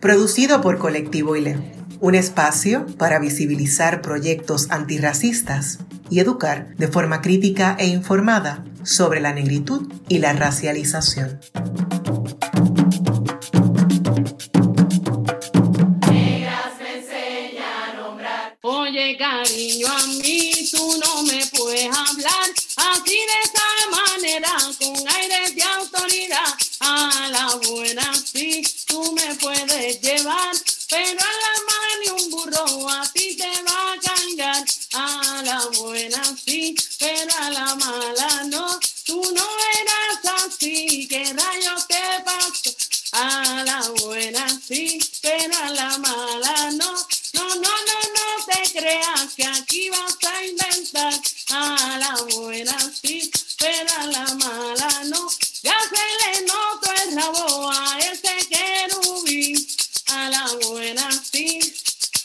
producido por Colectivo ILE, un espacio para visibilizar proyectos antirracistas y educar de forma crítica e informada sobre la negritud y la racialización. Oye, cariño, a mí tú no me puedes hablar así de esa manera, con aire de autoridad. A la buena sí, tú me puedes llevar, pero a la mala ni un burro a ti te va a cargar. A la buena sí, pero a la mala no. Tú no eras así, ¿qué rayos te pasó? A la buena sí, pero a la mala no. Creas que aquí vas a inventar. A la buena sí, pero a la mala no. Ya se le notó el rabo a ese querubín. A la buena sí,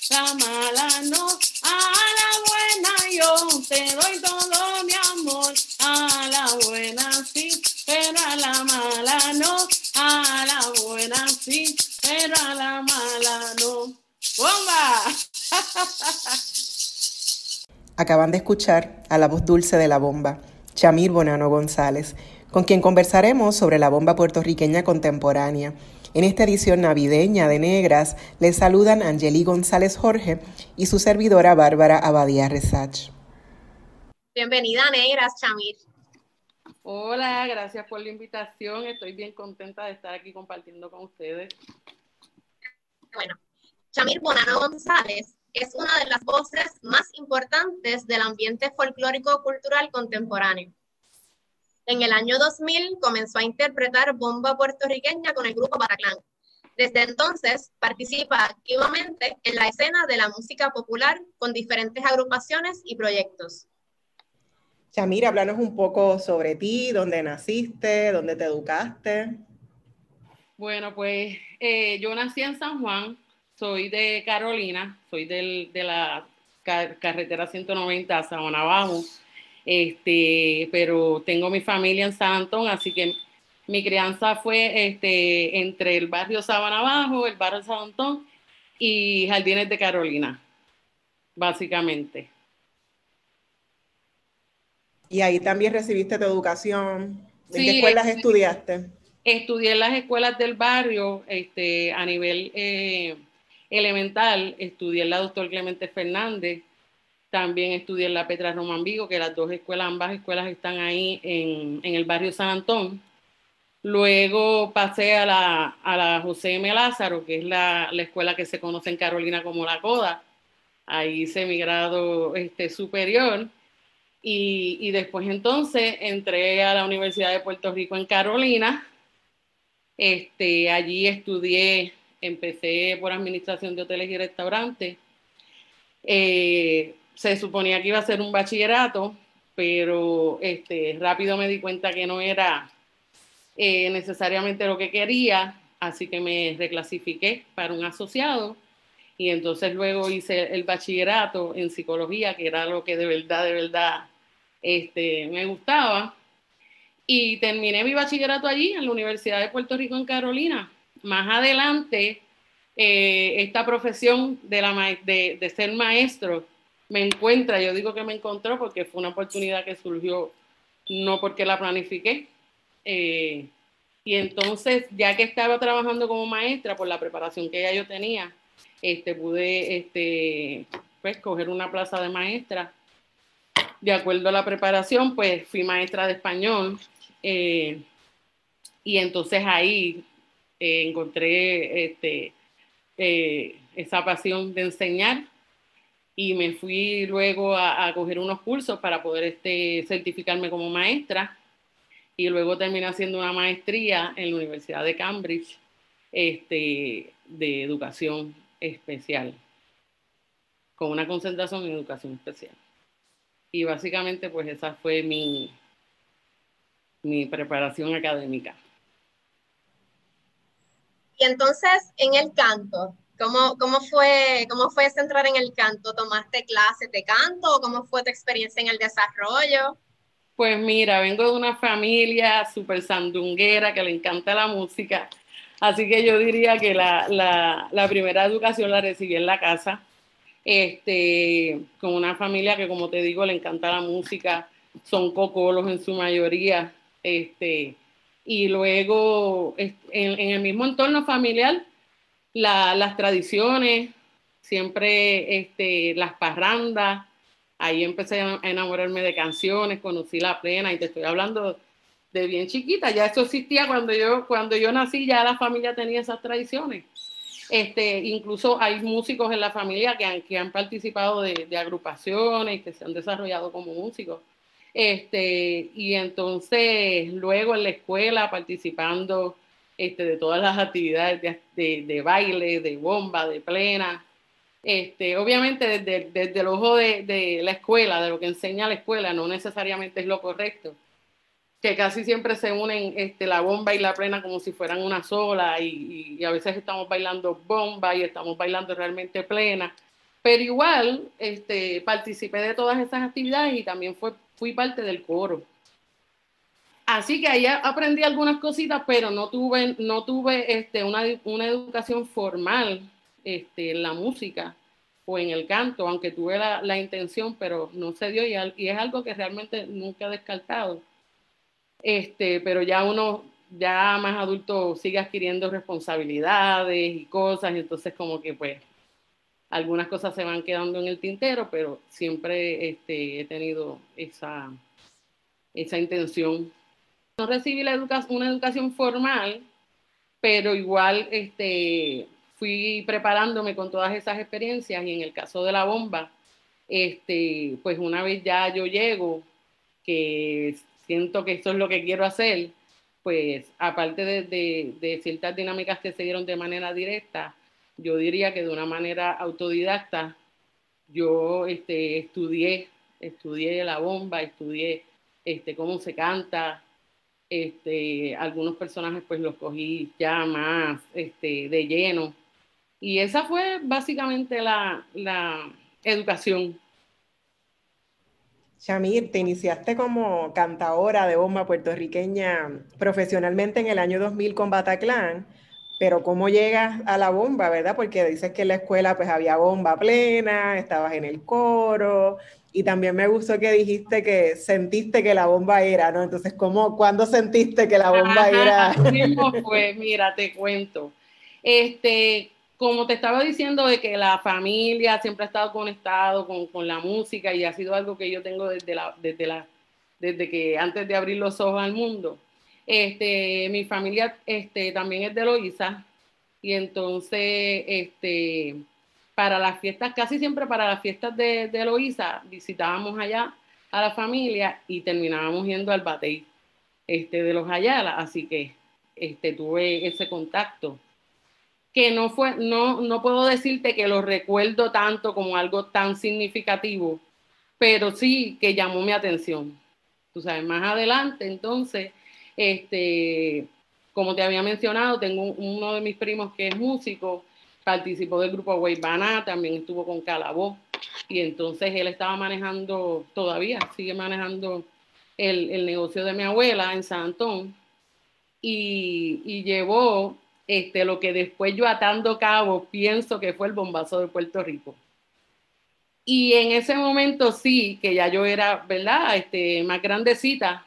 la mala no. A la buena yo te doy todo mi amor. A la buena sí, pero a la mala no. A la buena sí, pero a la mala no. Acaban de escuchar a la voz dulce de la bomba, Chamir Bonano González, con quien conversaremos sobre la bomba puertorriqueña contemporánea. En esta edición navideña de Negras les saludan Angeli González Jorge y su servidora Bárbara Abadía Resach. Bienvenida, Negras, Chamir. Hola, gracias por la invitación. Estoy bien contenta de estar aquí compartiendo con ustedes. Bueno, Chamir Bonano González es una de las voces más importantes del ambiente folclórico cultural contemporáneo. En el año 2000 comenzó a interpretar bomba puertorriqueña con el grupo Bataclan. Desde entonces participa activamente en la escena de la música popular con diferentes agrupaciones y proyectos. Chamir, háblanos un poco sobre ti, dónde naciste, dónde te educaste. Bueno, pues eh, yo nací en San Juan, soy de Carolina, soy del, de la car carretera 190 a Bajo, este, pero tengo mi familia en San Antón, así que mi crianza fue este, entre el barrio Sabana Bajo, el barrio San Antón y Jardines de Carolina, básicamente. Y ahí también recibiste tu educación. ¿En sí, qué escuelas estudiaste? Estudié en las escuelas del barrio, este, a nivel eh, elemental, estudié en la doctor Clemente Fernández, también estudié en la Petra Román Vigo, que las dos escuelas, ambas escuelas están ahí en, en el barrio San Antón. Luego pasé a la, a la José M. Lázaro, que es la, la, escuela que se conoce en Carolina como la CODA. Ahí hice mi grado este, superior. Y, y, después entonces entré a la Universidad de Puerto Rico en Carolina. Este, allí estudié, empecé por administración de hoteles y restaurantes. Eh, se suponía que iba a ser un bachillerato, pero este, rápido me di cuenta que no era eh, necesariamente lo que quería, así que me reclasifiqué para un asociado y entonces luego hice el bachillerato en psicología, que era lo que de verdad, de verdad este, me gustaba. Y terminé mi bachillerato allí, en la Universidad de Puerto Rico, en Carolina. Más adelante, eh, esta profesión de, la de, ser maestro me encuentra, yo digo que me encontró porque fue una oportunidad que surgió, no porque la planifiqué. Eh, y entonces, ya que estaba trabajando como maestra, por la preparación que ya yo tenía, este, pude este, pues, coger una plaza de maestra de acuerdo a la preparación, pues fui maestra de español eh, y entonces ahí encontré este, eh, esa pasión de enseñar y me fui luego a, coger unos cursos para poder este, certificarme como maestra y luego terminé haciendo una maestría en la Universidad de Cambridge este, de educación especial, con una concentración en educación especial. Y básicamente, pues esa fue mi preparación académica. Y entonces, en el canto, ¿cómo, cómo, fue, ¿cómo fue entrar en el canto? ¿Tomaste clases de canto cómo fue tu experiencia en el desarrollo? Pues mira, vengo de una familia súper sandunguera que le encanta la música, así que yo diría que la, la, la, primera educación la recibí en la casa, este, con una familia que como te digo le encanta la música, son cocolos en su mayoría, este, y luego en, el mismo entorno familiar, la, las tradiciones, siempre este, las parrandas, ahí empecé a enamorarme de canciones, conocí la plena y te estoy hablando de bien chiquita, ya eso existía cuando yo, cuando yo nací, ya la familia tenía esas tradiciones. Este, incluso hay músicos en la familia que han, que han participado de, de agrupaciones, que se han desarrollado como músicos. Este, y entonces luego en la escuela participando este, de todas las actividades de, de, baile, de bomba, de plena. Este, obviamente desde, desde el ojo de, de, la escuela, de lo que enseña la escuela, no necesariamente es lo correcto, que casi siempre se unen este, la bomba y la plena como si fueran una sola y, y, a veces estamos bailando bomba y estamos bailando realmente plena, pero igual este, participé de todas esas actividades y también fue fui parte del coro. Así que ahí aprendí algunas cositas, pero no tuve, no tuve este, una, una educación formal este, en la música o en el canto, aunque tuve la, la intención, pero no se dio y, es algo que realmente nunca he descartado. Este, pero ya uno, ya más adulto, sigue adquiriendo responsabilidades y cosas, y entonces como que pues algunas cosas se van quedando en el tintero, pero siempre este, he tenido esa, esa intención. No recibí la una educación formal, pero igual este, fui preparándome con todas esas experiencias y en el caso de la bomba, este, pues una vez ya yo llego, que siento que esto es lo que quiero hacer, pues aparte de, de, de ciertas dinámicas que se dieron de manera directa, yo diría que de una manera autodidacta, yo este, estudié, estudié la bomba, estudié este, cómo se canta, este, algunos personajes pues los cogí ya más de lleno. Y esa fue básicamente la, la educación. Shamir, te iniciaste como cantadora de bomba puertorriqueña profesionalmente en el año 2000 con Bataclan pero cómo llegas a la bomba, ¿verdad? Porque dices que en la escuela pues había bomba plena, estabas en el coro, y también me gustó que dijiste que sentiste que la bomba era, ¿no? Entonces, ¿cómo, cuándo sentiste que la bomba era? Pues mira, te cuento. Este, como te estaba diciendo de que la familia siempre ha estado conectado con, con la música y ha sido algo que yo tengo desde, la, desde, la, desde que antes de abrir los ojos al mundo. Este, mi familia este, también es de Loíza y entonces este, para las fiestas, casi siempre para las fiestas de, de Loíza, visitábamos allá a la familia y terminábamos yendo al batey este, de los Ayala, así que este, tuve ese contacto. Que no fue, no, no puedo decirte que lo recuerdo tanto como algo tan significativo, pero sí que llamó mi atención. Tú sabes, más adelante, entonces, este, como te había mencionado, tengo uno de mis primos que es músico, participó del grupo Weibana, también estuvo con Calabó, y entonces él estaba manejando, todavía sigue manejando el, el negocio de mi abuela en San Antón, y, y, llevó este, lo que después yo atando cabo pienso que fue el bombazo de Puerto Rico. Y en ese momento sí, que ya yo era, ¿verdad? Este, más grandecita,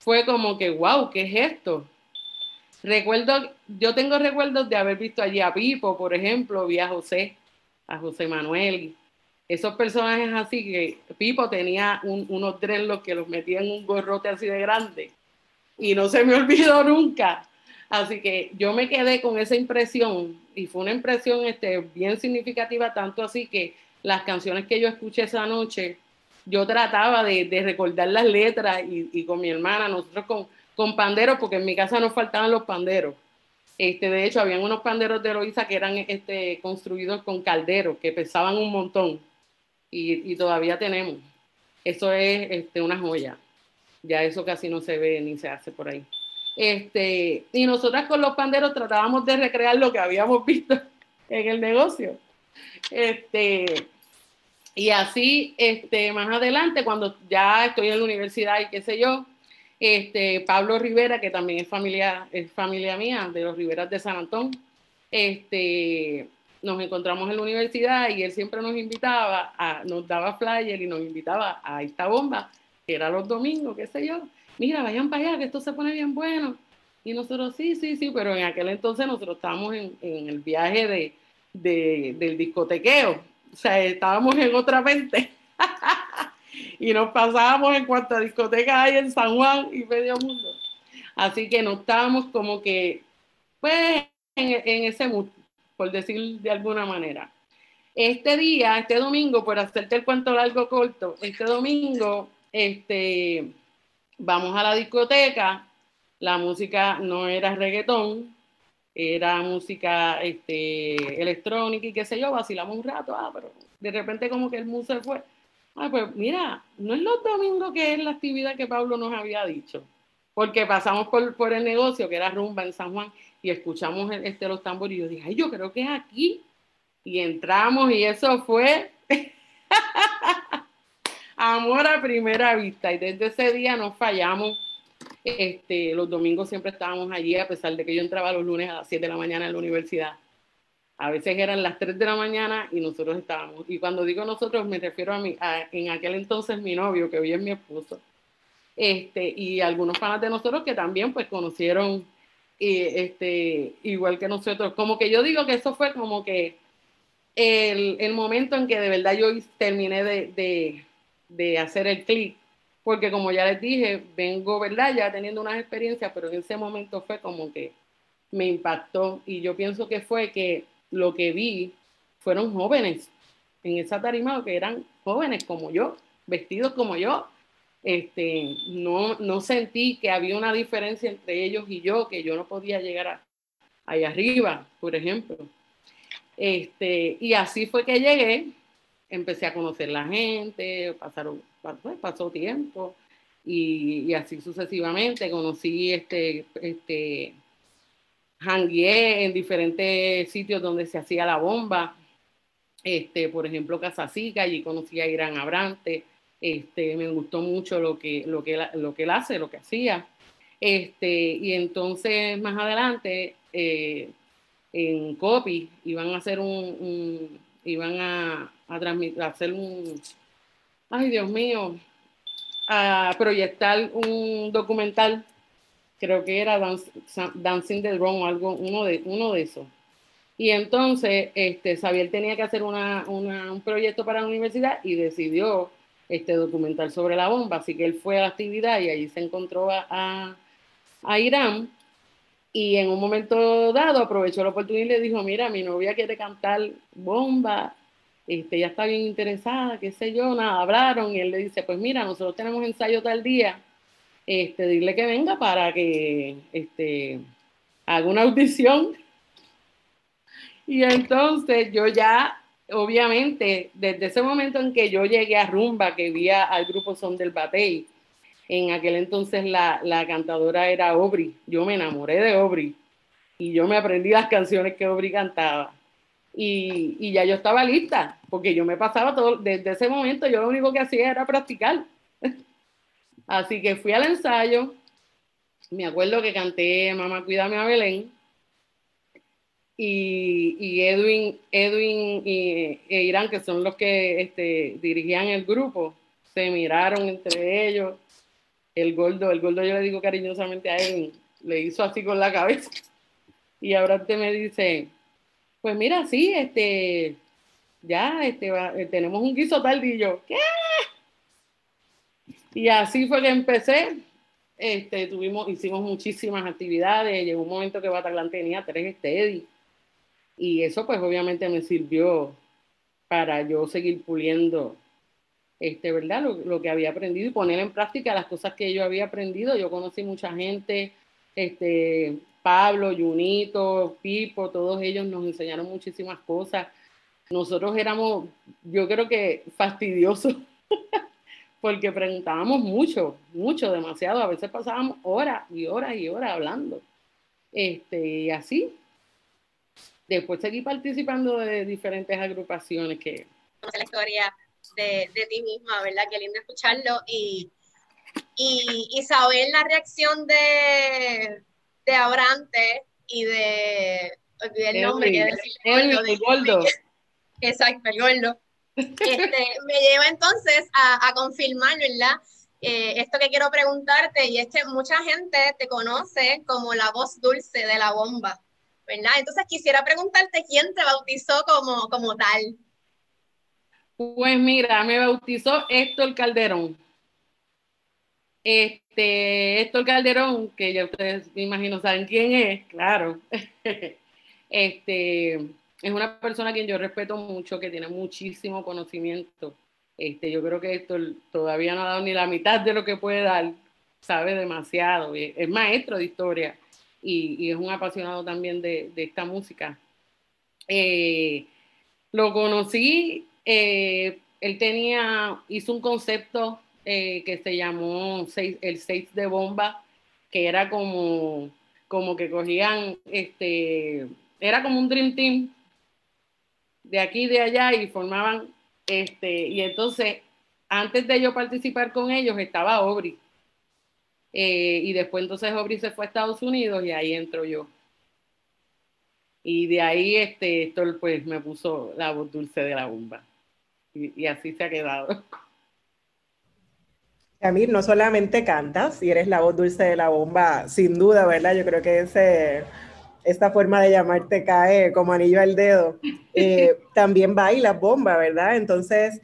fue como que, wow, ¿qué es esto? Recuerdo, yo tengo recuerdos de haber visto allí a Pipo, por ejemplo, vi a José, a José Manuel, esos personajes así que Pipo tenía unos dreadlocks que los metía en un gorrote así de grande y no se me olvidó nunca. Así que yo me quedé con esa impresión y fue una impresión este, bien significativa, tanto así que las canciones que yo escuché esa noche yo trataba de, de recordar las letras y, con mi hermana, nosotros con, con panderos, porque en mi casa nos faltaban los panderos. Este, de hecho, habían unos panderos de Loíza que eran este, construidos con calderos, que pesaban un montón, y, y todavía tenemos. Eso es este, una joya. Ya eso casi no se ve ni se hace por ahí. Este, y nosotras con los panderos tratábamos de recrear lo que habíamos visto en el negocio. Este, y así, este, más adelante, cuando ya estoy en la universidad y qué sé yo, este, Pablo Rivera, que también es familia, es familia mía, de los Riveras de San Antón, este, nos encontramos en la universidad y él siempre nos invitaba, a, nos daba flyer y nos invitaba a esta bomba, que era los domingos, qué sé yo. Mira, vayan para allá, que esto se pone bien bueno. Y nosotros, sí, sí, sí, pero en aquel entonces nosotros estábamos en, en el viaje de, de, del discotequeo. O sea, estábamos en otra mente. y nos pasábamos en cuanto a discoteca hay en San Juan y medio mundo. Así que no estábamos como que, pues, en, ese mood, por decir de alguna manera. Este día, este domingo, por hacerte el cuento largo corto, este domingo, este, vamos a la discoteca, la música no era reggaetón, era música este, electrónica y qué sé yo, vacilamos un rato, ah, pero de repente como que el se fue. Ah, pues mira, no es los domingos que es la actividad que Pablo nos había dicho, porque pasamos por, por el negocio que era rumba en San Juan y escuchamos este, los tambores y yo dije, ay, yo creo que es aquí. Y entramos y eso fue amor a primera vista y desde ese día no fallamos este, los domingos siempre estábamos allí, a pesar de que yo entraba los lunes a las 7 de la mañana en la universidad. A veces eran las 3 de la mañana y nosotros estábamos. Y cuando digo nosotros, me refiero a, mí, en aquel entonces mi novio, que hoy es mi esposo, este, y algunos fans de nosotros que también pues conocieron este, igual que nosotros. Como que yo digo que eso fue como que el, momento en que de verdad yo terminé de, de hacer el clic porque como ya les dije, vengo, ¿verdad? Ya teniendo unas experiencias, pero en ese momento fue como que me impactó y yo pienso que fue que lo que vi fueron jóvenes en esa tarima que eran jóvenes como yo, vestidos como yo. Este, no, no sentí que había una diferencia entre ellos y yo, que yo no podía llegar a, allá arriba, por ejemplo. Este, y así fue que llegué, empecé a conocer la gente, pasaron pues, pasó tiempo y, así sucesivamente. Conocí este, este, hangué en diferentes sitios donde se hacía la bomba. Este, por ejemplo, Casasica, allí conocí a Irán Abrante. Este, me gustó mucho lo que, lo, que, lo que él hace, lo que hacía. Este, y entonces más adelante eh, en Copy iban a hacer un, iban a, a, transmitir, a hacer un, ay Dios mío, a proyectar un documental, creo que era Dancing the o algo, uno de, uno de esos. Y entonces, este, Xavier tenía que hacer un proyecto para la universidad y decidió este, documentar sobre la bomba. Así que él fue a la actividad y allí se encontró a, a Irán. Y en un momento dado aprovechó la oportunidad y le dijo, mira, mi novia quiere cantar bomba este, ella está bien interesada, qué sé yo, nada, hablaron y él le dice, pues mira, nosotros tenemos ensayo tal día, este, dile que venga para que este, haga una audición. Y entonces yo ya, obviamente, desde ese momento en que yo llegué a Rumba, que vi al grupo Son del Batey, en aquel entonces la, la cantadora era Aubrey, yo me enamoré de Aubrey y yo me aprendí las canciones que Aubrey cantaba y, ya yo estaba lista, porque yo me pasaba todo, desde ese momento yo lo único que hacía era practicar. Así que fui al ensayo, me acuerdo que canté Mamá Cuídame a Belén, y, Edwin, Edwin y, e Irán, que son los que este, dirigían el grupo, se miraron entre ellos. El gordo, el gordo yo le digo cariñosamente a Edwin, le hizo así con la cabeza. Y ahora te me dice, pues mira, sí, este, ya, este, eh, tenemos un guiso yo, ¿qué? Y así fue que empecé. Este, tuvimos, hicimos muchísimas actividades. Llegó un momento que Bataclan tenía tres steady. Y eso, pues, obviamente me sirvió para yo seguir puliendo, este, ¿verdad? Lo, lo, que había aprendido y poner en práctica las cosas que yo había aprendido. Yo conocí mucha gente, este, Pablo, Junito, Pipo, todos ellos nos enseñaron muchísimas cosas. Nosotros éramos, yo creo que fastidiosos, porque preguntábamos mucho, mucho, demasiado. A veces pasábamos horas y horas y horas hablando. Este, y así. Después seguí participando de diferentes agrupaciones que... La historia de, ti misma, ¿verdad? Qué lindo escucharlo y, y, y saber la reacción de, de Abrante y de... Olvidé el nombre, que gordo. Exacto, el gordo. Este, me lleva entonces a, a confirmar, ¿verdad? Eh, esto que quiero preguntarte, y es que mucha gente te conoce como la voz dulce de la bomba, ¿verdad? Entonces quisiera preguntarte quién te bautizó como, como tal. Pues mira, me bautizó Héctor Calderón. Este, Héctor Calderón, que ya ustedes me imagino saben quién es, claro. este, es una persona a quien yo respeto mucho, que tiene muchísimo conocimiento. Este, yo creo que Héctor todavía no ha dado ni la mitad de lo que puede dar, sabe demasiado, es maestro de historia y, es un apasionado también de, esta música. Eh, lo conocí eh, él tenía, hizo un concepto eh, que se llamó el 6 de bomba, que era como, como que cogían, este, era como un Dream Team de aquí y de allá y formaban, este, y entonces, antes de yo participar con ellos, estaba Aubrey. Eh, y después entonces Aubrey se fue a Estados Unidos y ahí entro yo. Y de ahí este, esto pues me puso la voz dulce de la bomba y, así se ha quedado. Yamir, no solamente cantas y eres la voz dulce de la bomba, sin duda, ¿verdad? Yo creo que ese, esta forma de llamarte cae como anillo al dedo. Eh, también bailas bomba, ¿verdad? Entonces,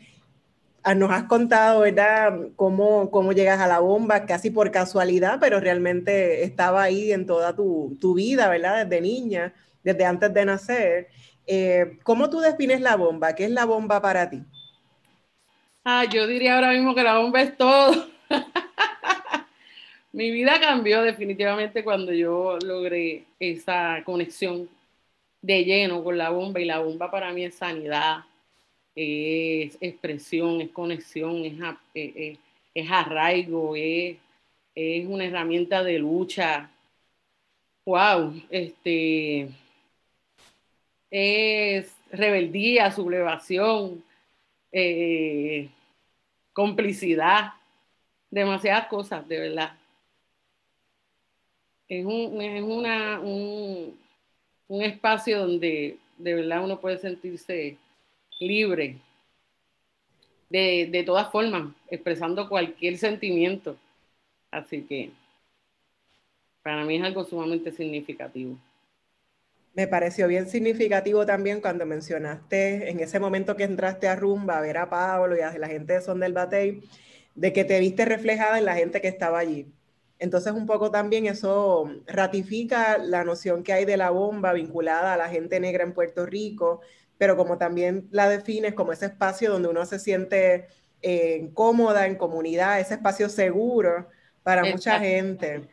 ah, nos has contado, ¿verdad? Cómo, cómo llegas a la bomba, casi por casualidad, pero realmente estaba ahí en toda tu, tu vida, ¿verdad? Desde niña, desde antes de nacer. Eh, ¿Cómo tú defines la bomba? ¿Qué es la bomba para ti? Ah, yo diría ahora mismo que la bomba es todo. Mi vida cambió definitivamente cuando yo logré esa conexión de lleno con la bomba y la bomba para mí es sanidad, es expresión, es conexión, es, es, es arraigo, es, es, una herramienta de lucha. Wow, este es rebeldía, sublevación, eh, complicidad, demasiadas cosas, de verdad. Es, un, es una, un, un espacio donde de verdad uno puede sentirse libre de, de, todas formas, expresando cualquier sentimiento. Así que para mí es algo sumamente significativo. Me pareció bien significativo también cuando mencionaste en ese momento que entraste a Rumba a ver a Pablo y a la gente de Son del Batey, de que te viste reflejada en la gente que estaba allí. Entonces un poco también eso ratifica la noción que hay de la bomba vinculada a la gente negra en Puerto Rico, pero como también la defines como ese espacio donde uno se siente eh, cómoda, en comunidad, ese espacio seguro para mucha gente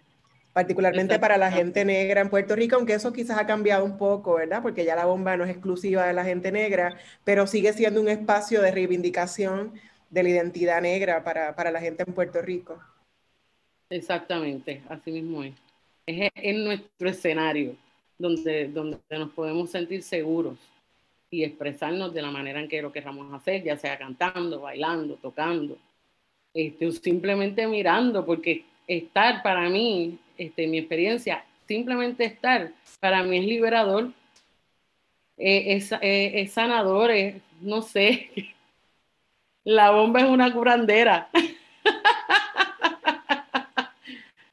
particularmente para la gente negra en Puerto Rico, aunque eso quizás ha cambiado un poco, ¿verdad? Porque ya la bomba no es exclusiva de la gente negra, pero sigue siendo un espacio de reivindicación de la identidad negra para, para la gente en Puerto Rico. Exactamente, así mismo es. Es en nuestro escenario donde, donde nos podemos sentir seguros y expresarnos de la manera en que lo queramos hacer, ya sea cantando, bailando, tocando, este, o simplemente mirando, porque estar para mí este, mi experiencia, simplemente estar, para mí es liberador, eh, es, eh, es, sanador, no sé, la bomba es una curandera.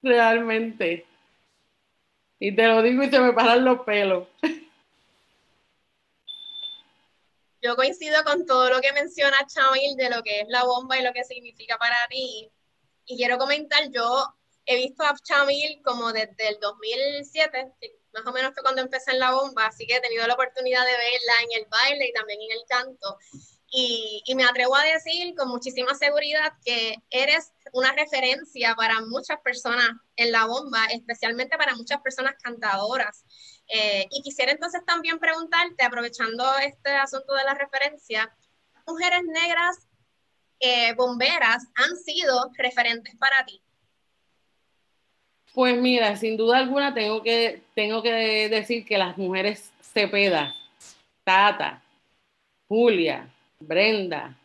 Realmente. Y te lo digo y se me paran los pelos. Yo coincido con todo lo que menciona Chamil de lo que es la bomba y lo que significa para ti. Y quiero comentar, yo he visto a Chamil como desde el 2007, más o menos fue cuando empecé en la bomba, así que he tenido la oportunidad de verla en el baile y también en el canto. Y, y, me atrevo a decir con muchísima seguridad que eres una referencia para muchas personas en la bomba, especialmente para muchas personas cantadoras. Eh, y quisiera entonces también preguntarte, aprovechando este asunto de la referencia, mujeres negras eh, bomberas han sido referentes para ti? Pues mira, sin duda alguna tengo que, tengo que decir que las mujeres Cepeda, Tata, Julia, Brenda,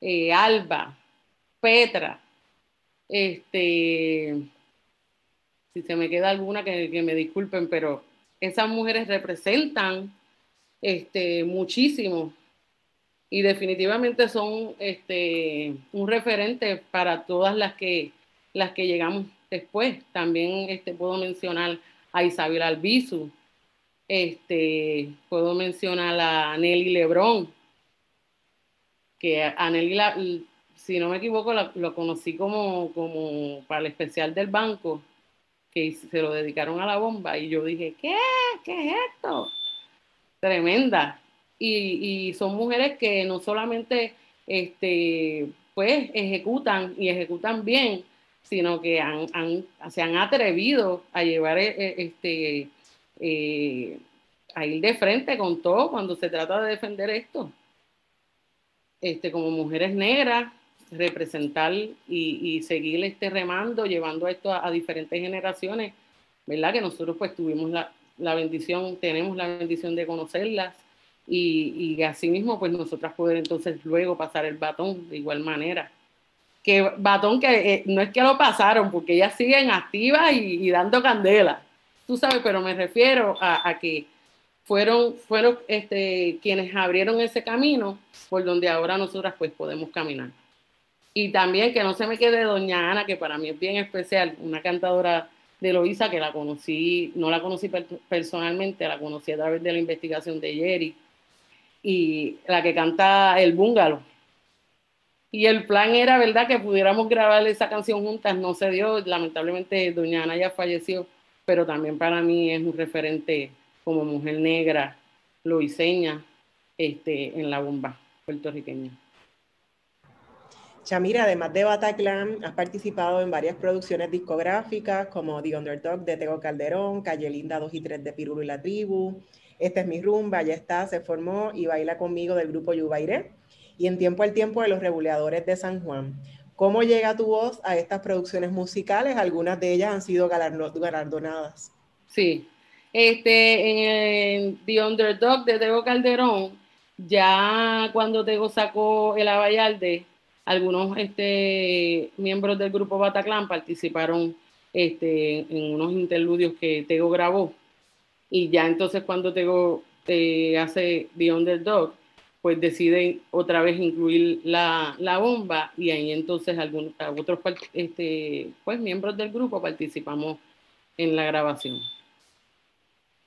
eh, Alba, Petra, este, si se me queda alguna que, me disculpen, pero esas mujeres representan este, muchísimo y definitivamente son este, un referente para todas las que, las que llegamos después. También este, puedo mencionar a Isabel Albizu, este, puedo mencionar a Nelly Lebrón, que a Nelly, si no me equivoco, lo conocí como, como para el especial del banco, que se lo dedicaron a la bomba, y yo dije, ¿qué? ¿Qué es esto? Tremenda. Y, y son mujeres que no solamente este, pues, ejecutan y ejecutan bien, sino que han, se han atrevido a llevar eh, eh, este, eh, a ir de frente con todo cuando se trata de defender esto. Este, como mujeres negras, representar y, y seguir este remando, llevando esto a, diferentes generaciones, ¿verdad? Que nosotros pues tuvimos la, la bendición, tenemos la bendición de conocerlas y, y asimismo pues nosotras poder entonces luego pasar el batón de igual manera que batón que eh, no es que lo pasaron, porque ellas siguen activas y, dando candela, tú sabes, pero me refiero a, que fueron, fueron este, quienes abrieron ese camino por donde ahora nosotras pues podemos caminar. Y también que no se me quede doña Ana, que para mí es bien especial, una cantadora de Loisa que la conocí, no la conocí personalmente, la conocí a través de la investigación de Jerry, y la que canta el búngalo, y el plan era, ¿verdad?, que pudiéramos grabar esa canción juntas. No se dio, lamentablemente doña Ana ya falleció, pero también para mí es un referente como mujer negra, loiseña, este, en la bomba puertorriqueña. Chamira, además de Bataclan, has participado en varias producciones discográficas como The Underdog de Tego Calderón, Calle Linda 2 y 3 de Pirulo y la Tribu, Esta es mi rumba, ya está, se formó y baila conmigo del grupo Yubairé y en tiempo al tiempo de los reguladores de San Juan. ¿Cómo llega tu voz a estas producciones musicales? Algunas de ellas han sido galardonadas. Sí, este, en The Underdog de Tego Calderón, ya cuando Tego sacó el Abayalde, algunos este, miembros del grupo Bataclan participaron este, en unos interludios que Tego grabó. Y ya entonces cuando Tego eh, hace The Underdog, pues deciden otra vez incluir la, bomba y ahí entonces algunos otros este, pues, miembros del grupo participamos en la grabación.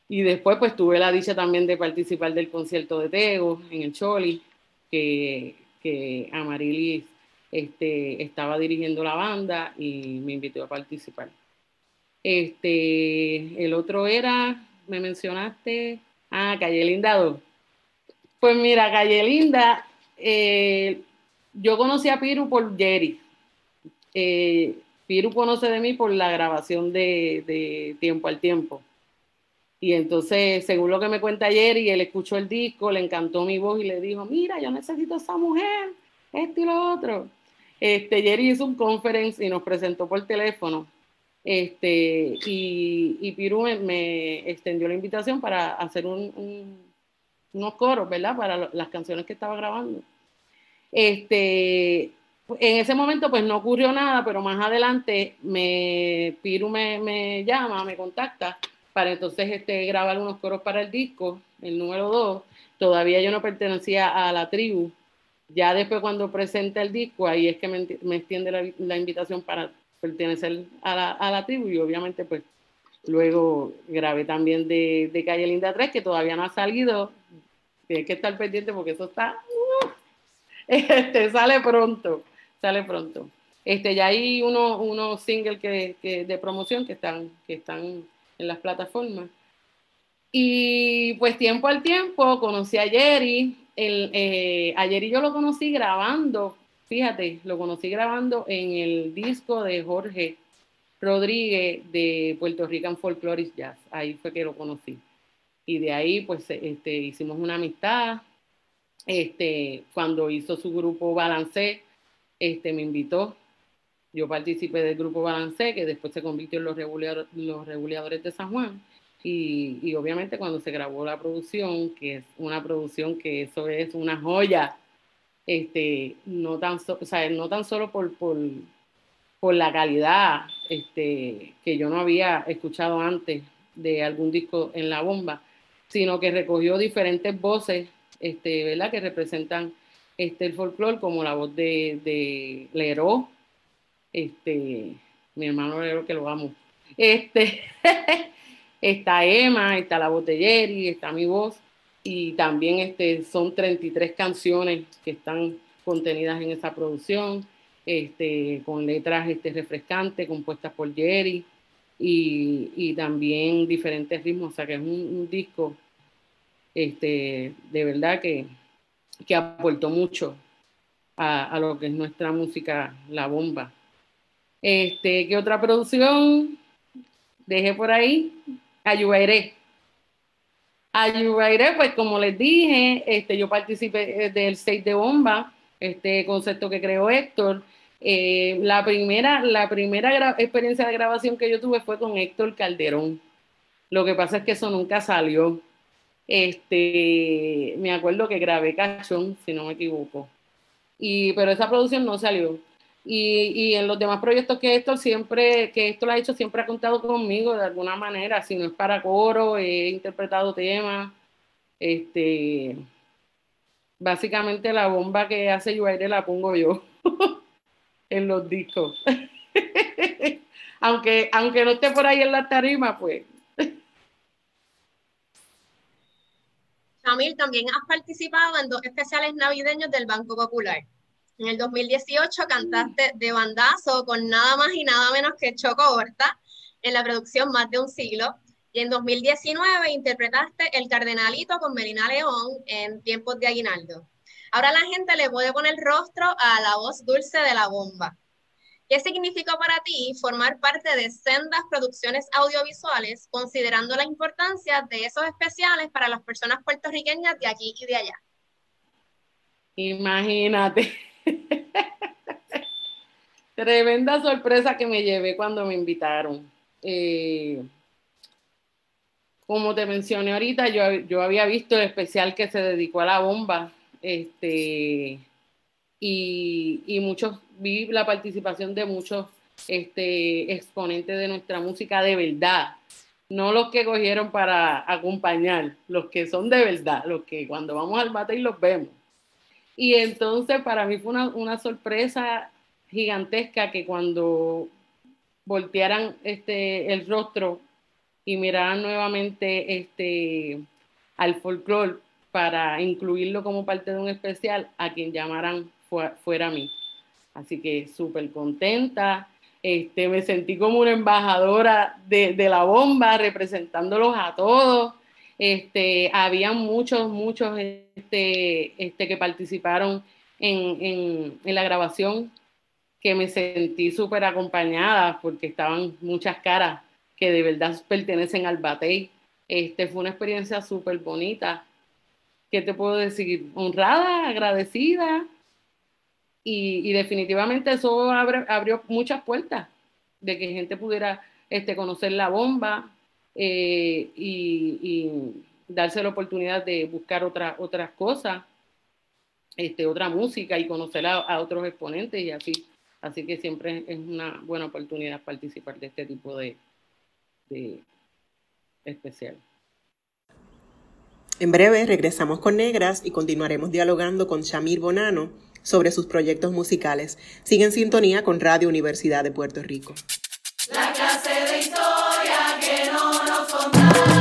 Y después pues tuve la dicha también de participar del concierto de Tego en el Choli, que, que Amarilis este, estaba dirigiendo la banda y me invitó a participar. Este, el otro era, me mencionaste, ah, Calle Lindado pues mira, Calle Linda, eh, yo conocí a Piru por Jerry. Eh, Piru conoce de mí por la grabación de, Tiempo al Tiempo. Y entonces, según lo que me cuenta Jerry, él escuchó el disco, le encantó mi voz y le dijo, mira, yo necesito a esa mujer, esto y lo otro. Este, Jerry hizo un conference y nos presentó por teléfono. Este, y, y Piru me, extendió la invitación para hacer un unos coros, ¿verdad? Para las canciones que estaba grabando. Este, en ese momento pues no ocurrió nada, pero más adelante me, Piru me, llama, me contacta para entonces este, grabar unos coros para el disco, el número 2. Todavía yo no pertenecía a la tribu. Ya después cuando presenta el disco, ahí es que me, extiende la, invitación para pertenecer a la, a la tribu y obviamente pues Luego grabé también de, de, Calle Linda 3, que todavía no ha salido. Tienes que estar pendiente porque eso está. Uh, este, sale pronto. Sale pronto. Este, ya hay unos uno singles que, de promoción que están, que están en las plataformas. Y pues tiempo al tiempo conocí a Jerry. El, eh, yo lo conocí grabando, fíjate, lo conocí grabando en el disco de Jorge Rodríguez de Puerto Rican Folkloric Jazz. Ahí fue que lo conocí. Y de ahí pues este, hicimos una amistad. Este, cuando hizo su grupo Balance, este, me invitó. Yo participé del grupo Balance, que después se convirtió en los, los reguladores de San Juan y, obviamente cuando se grabó la producción, que es una producción que eso es una joya, este, no, tan no tan solo por, por, por, la calidad este, que yo no había escuchado antes de algún disco en la bomba, sino que recogió diferentes voces este, ¿verdad? que representan este, el folclore, como la voz de, de este, mi hermano Lero que lo amo. Este, está Emma, está la voz de está mi voz, y también este, son 33 canciones que están contenidas en esa producción, este, con letras este, refrescantes, compuestas por Jerry, y, también diferentes ritmos, o sea que es un, disco este, de verdad que, que aportó mucho a, a, lo que es nuestra música, la bomba. Este, ¿Qué otra producción? Dejé por ahí. Ayubairé. Ayubairé, pues como les dije, este, yo participé eh, del 6 de bomba, este concepto que creó Héctor. Eh, la primera, la primera experiencia de grabación que yo tuve fue con Héctor Calderón. Lo que pasa es que eso nunca salió. Este, me acuerdo que grabé Cachón, si no me equivoco. Y, pero esa producción no salió. Y, en los demás proyectos que esto siempre, que lo ha hecho, siempre ha contado conmigo de alguna manera. Si no es para coro, he interpretado temas. Este, básicamente la bomba que hace Yuaire la pongo yo en los discos. aunque, aunque no esté por ahí en la tarima, pues. Samir, también has participado en dos especiales navideños del Banco Popular. En el 2018 cantaste de bandazo con nada más y nada menos que Choco Horta en la producción Más de un siglo. Y en 2019 interpretaste El Cardenalito con Melina León en Tiempos de Aguinaldo. Ahora la gente le puede poner rostro a la voz dulce de la bomba. ¿Qué significó para ti formar parte de sendas producciones audiovisuales, considerando la importancia de esos especiales para las personas puertorriqueñas de aquí y de allá? Imagínate. Tremenda sorpresa que me llevé cuando me invitaron. Eh, como te mencioné ahorita, yo, yo, había visto el especial que se dedicó a la bomba. Este, y, y muchos, vi la participación de muchos este, exponentes de nuestra música de verdad. No los que cogieron para acompañar, los que son de verdad, los que cuando vamos al bate y los vemos. Y entonces para mí fue una, sorpresa gigantesca que cuando voltearan este, el rostro y miraran nuevamente este, al folclore para incluirlo como parte de un especial, a quien llamaran fuera a mí. Así que súper contenta. Este, me sentí como una embajadora de, de la bomba, representándolos a todos. Este, había muchos, muchos este, este, que participaron en, la grabación que me sentí súper acompañada porque estaban muchas caras que de verdad pertenecen al Batey. Este, fue una experiencia súper bonita. ¿Qué te puedo decir? Honrada, agradecida. Y, definitivamente eso abrió muchas puertas de que gente pudiera este, conocer la bomba, eh, y, darse la oportunidad de buscar otra, otras cosas, este, otra música y conocer a, otros exponentes y así. Así que siempre es una buena oportunidad participar de este tipo de, de especial. En breve regresamos con Negras y continuaremos dialogando con Shamir Bonano sobre sus proyectos musicales. Sigue en sintonía con Radio Universidad de Puerto Rico. La de historia que no nos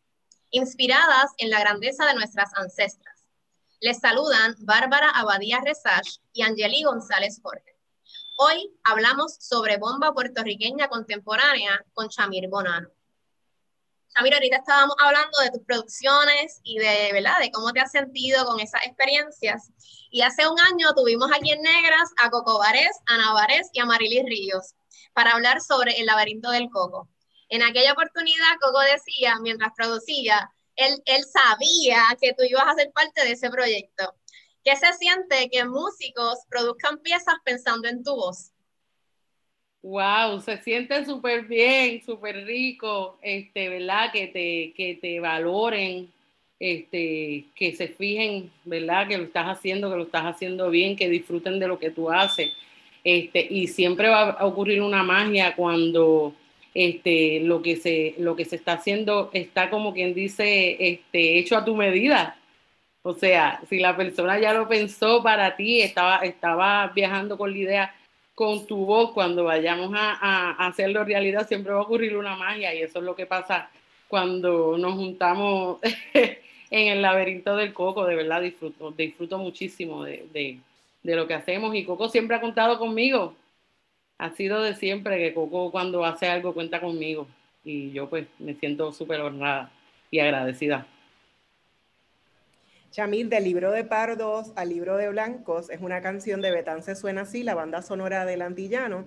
inspiradas en la grandeza de nuestras ancestras. Les saludan Bárbara Abadía Resach y Angeli González Jorge. Hoy hablamos sobre bomba puertorriqueña contemporánea con Chamir Bonano. Chamir, ahorita estábamos hablando de tus producciones y de, ¿verdad? de cómo te has sentido con esas experiencias. Y hace un año tuvimos aquí en Negras a Coco Varés, a Navarés y a Marilis Ríos para hablar sobre el laberinto del coco. En aquella oportunidad, Coco decía, mientras producía, él, él sabía que tú ibas a ser parte de ese proyecto. ¿Qué se siente que músicos produzcan piezas pensando en tu voz? Wow, se siente súper bien, súper rico, este, ¿verdad? Que te, que te valoren, este, que se fijen, ¿verdad? Que lo estás haciendo, que lo estás haciendo bien, que disfruten de lo que tú haces. Este, y siempre va a ocurrir una magia cuando este, lo, que se, lo que se está haciendo está como quien dice, este, hecho a tu medida. O sea, si la persona ya lo pensó para ti, estaba, estaba viajando con la idea con tu voz, cuando vayamos a, a, hacerlo realidad, siempre va a ocurrir una magia y eso es lo que pasa cuando nos juntamos en el laberinto del coco, de verdad disfruto, disfruto muchísimo de, de, de lo que hacemos y Coco siempre ha contado conmigo, ha sido de siempre que Coco cuando hace algo cuenta conmigo y yo pues me siento súper honrada y agradecida. Chamil, del libro de Pardos al libro de Blancos, es una canción de Betance Suena Así, la banda sonora del Antillano.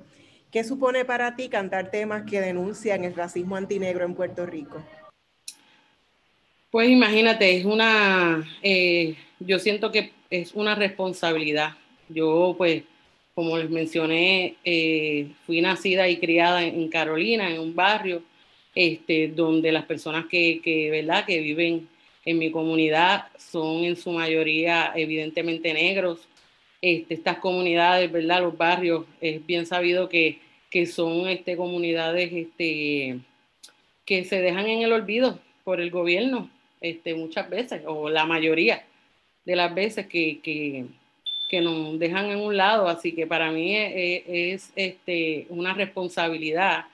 ¿Qué supone para ti cantar temas que denuncian el racismo antinegro en Puerto Rico? Pues imagínate, es una, eh, yo siento que es una responsabilidad. Yo pues como les mencioné, eh, fui nacida y criada en, Carolina, en un barrio este, donde las personas que, que, ¿verdad? que viven en mi comunidad son en su mayoría evidentemente negros. Este, estas comunidades, ¿verdad? los barrios, es bien sabido que, que son este, comunidades este, que se dejan en el olvido por el gobierno este, muchas veces, o la mayoría de las veces que, que que nos dejan en un lado, así que para mí es, este, una responsabilidad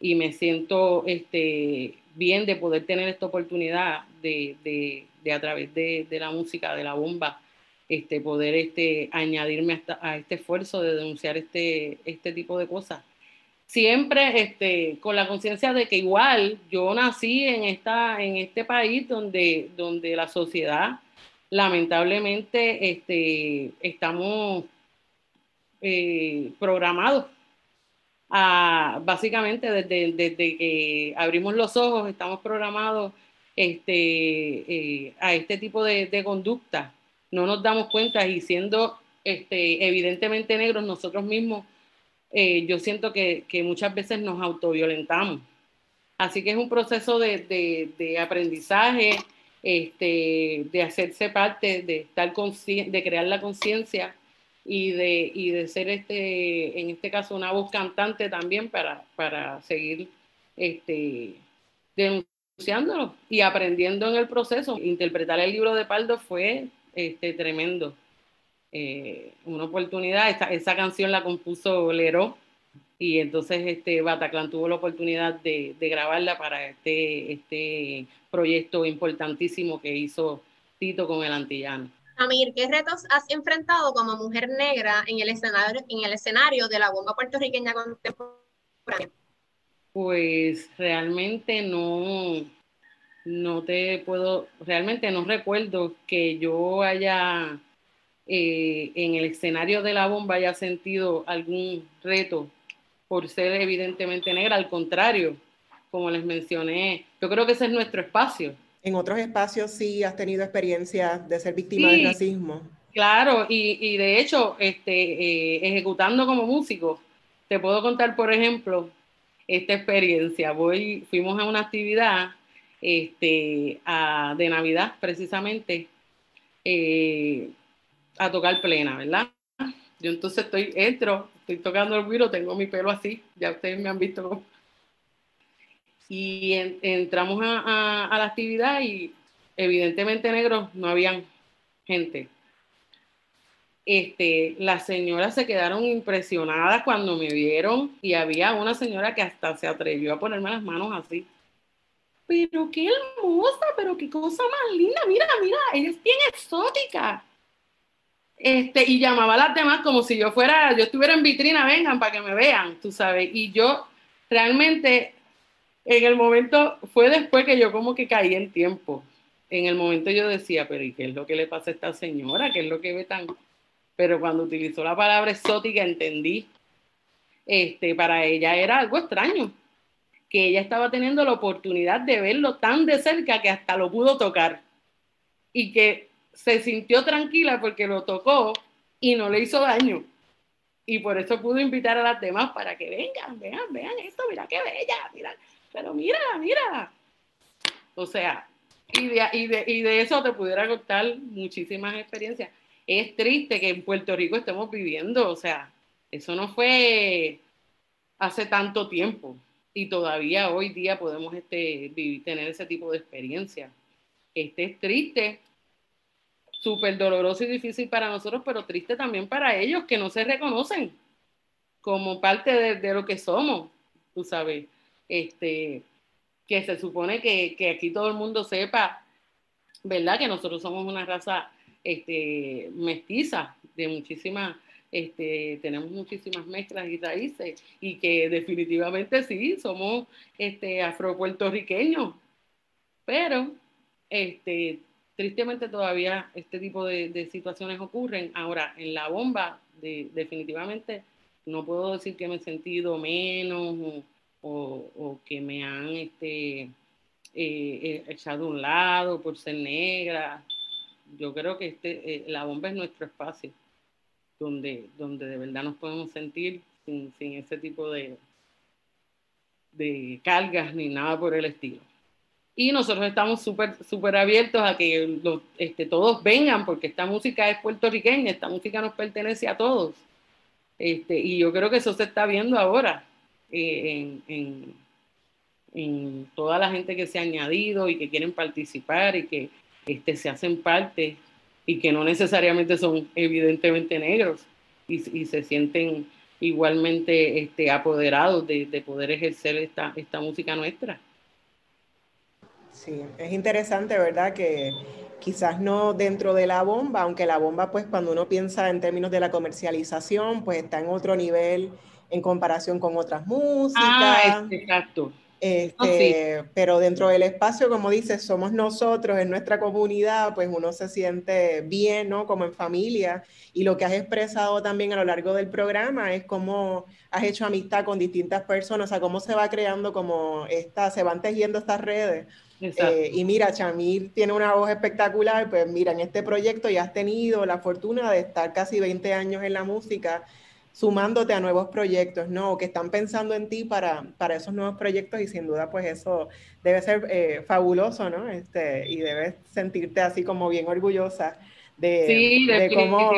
y me siento este, bien de poder tener esta oportunidad de, de, de a través de, de, la música, de la bomba, este, poder este, añadirme a este esfuerzo de denunciar este, este tipo de cosas. Siempre este, con la conciencia de que igual yo nací en, esta, en este país donde, donde la sociedad lamentablemente este, estamos eh, programados a, básicamente desde, desde, que abrimos los ojos, estamos programados este, eh, a este tipo de, conducta. No nos damos cuenta y siendo este, evidentemente negros nosotros mismos, eh, yo siento que, que, muchas veces nos autoviolentamos. Así que es un proceso de, de aprendizaje, este, de hacerse parte, de estar de crear la conciencia y de, y de ser este, en este caso una voz cantante también para, para seguir este, denunciándolo y aprendiendo en el proceso. Interpretar el libro de Paldo fue este, tremendo. Eh, una oportunidad, esa, esa canción la compuso Leró y entonces este Bataclan tuvo la oportunidad de, de, grabarla para este, este proyecto importantísimo que hizo Tito con el Antillano. Amir, ¿qué retos has enfrentado como mujer negra en el escenario, en el escenario de la bomba puertorriqueña contemporánea? Pues realmente no, no te puedo, realmente no recuerdo que yo haya eh, en el escenario de la bomba haya sentido algún reto por ser evidentemente negra, al contrario, como les mencioné, yo creo que ese es nuestro espacio. En otros espacios sí has tenido experiencia de ser víctima sí, del racismo. Claro, y, y de hecho, este, eh, ejecutando como músico, te puedo contar, por ejemplo, esta experiencia. Voy, fuimos a una actividad este, de Navidad precisamente eh, a tocar plena, ¿verdad? Yo entonces estoy, entro, estoy tocando el guiro, tengo mi pelo así, ya ustedes me han visto. Y entramos a, la actividad y evidentemente negros no habían gente. Este, las señoras se quedaron impresionadas cuando me vieron y había una señora que hasta se atrevió a ponerme las manos así. Pero qué hermosa, pero qué cosa más linda, mira, mira, ella es bien exótica. Este, y llamaba a las demás como si yo fuera, yo estuviera en vitrina, vengan para que me vean, tú sabes. Y yo realmente, en el momento, fue después que yo como que caí en tiempo. En el momento yo decía, pero ¿y qué es lo que le pasa a esta señora? ¿Qué es lo que ve tan...? Pero cuando utilizó la palabra exótica entendí. Este, para ella era algo extraño, que ella estaba teniendo la oportunidad de verlo tan de cerca que hasta lo pudo tocar. Y que se sintió tranquila porque lo tocó y no le hizo daño. Y por eso pudo invitar a las demás para que vengan, vean, vean esto, mira qué bella, mira, pero mira, mira. O sea, y de, y de, y de eso te pudiera contar muchísimas experiencias. Es triste que en Puerto Rico estemos viviendo, o sea, eso no fue hace tanto tiempo y todavía hoy día podemos este, vivir, tener ese tipo de experiencia. Este es triste súper doloroso y difícil para nosotros, pero triste también para ellos que no se reconocen como parte de, lo que somos, tú sabes, este, que se supone que, que, aquí todo el mundo sepa, ¿verdad? Que nosotros somos una raza este, mestiza de muchísimas, este, tenemos muchísimas mezclas y raíces y que definitivamente sí, somos este, afropuertorriqueños, pero este, tristemente todavía este tipo de, situaciones ocurren. Ahora, en la bomba, definitivamente no puedo decir que me he sentido menos o, que me han este, eh, eh, echado a un lado por ser negra. Yo creo que este, eh, la bomba es nuestro espacio donde, donde de verdad nos podemos sentir sin, ese tipo de cargas ni nada por el estilo. Y nosotros estamos súper súper abiertos a que este, todos vengan, porque esta música es puertorriqueña, esta música nos pertenece a todos. Este, y yo creo que eso se está viendo ahora eh, en, en, toda la gente que se ha añadido y que quieren participar y que este, se hacen parte y que no necesariamente son evidentemente negros y, y se sienten igualmente este, apoderados de, de poder ejercer esta, esta música nuestra. Sí, es interesante, ¿verdad? Que quizás no dentro de la bomba, aunque la bomba, pues cuando uno piensa en términos de la comercialización, pues está en otro nivel en comparación con otras músicas. Ah, exacto. Este, Pero dentro del espacio, como dices, somos nosotros, en nuestra comunidad, pues uno se siente bien, ¿no? Como en familia. Y lo que has expresado también a lo largo del programa es cómo has hecho amistad con distintas personas, o sea, cómo se va creando como esta, se van tejiendo estas redes eh, y mira, Chamir tiene una voz espectacular, pues mira, en este proyecto ya has tenido la fortuna de estar casi 20 años en la música, sumándote a nuevos proyectos, ¿no? Que están pensando en ti para, para esos nuevos proyectos y sin duda, pues eso debe ser eh, fabuloso, ¿no? Este, y debes sentirte así como bien orgullosa de, sí, de cómo...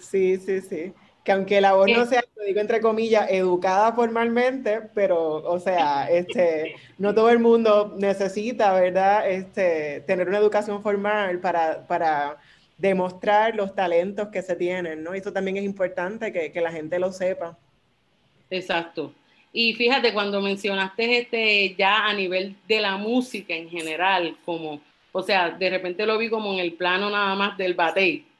Sí, sí, sí que aunque la voz no sea, lo digo entre comillas, educada formalmente, pero, o sea, este, no todo el mundo necesita, ¿verdad?, este, tener una educación formal para, para demostrar los talentos que se tienen, ¿no? Eso también es importante que, que la gente lo sepa. Exacto. Y fíjate, cuando mencionaste este ya a nivel de la música en general, como, o sea, de repente lo vi como en el plano nada más del batey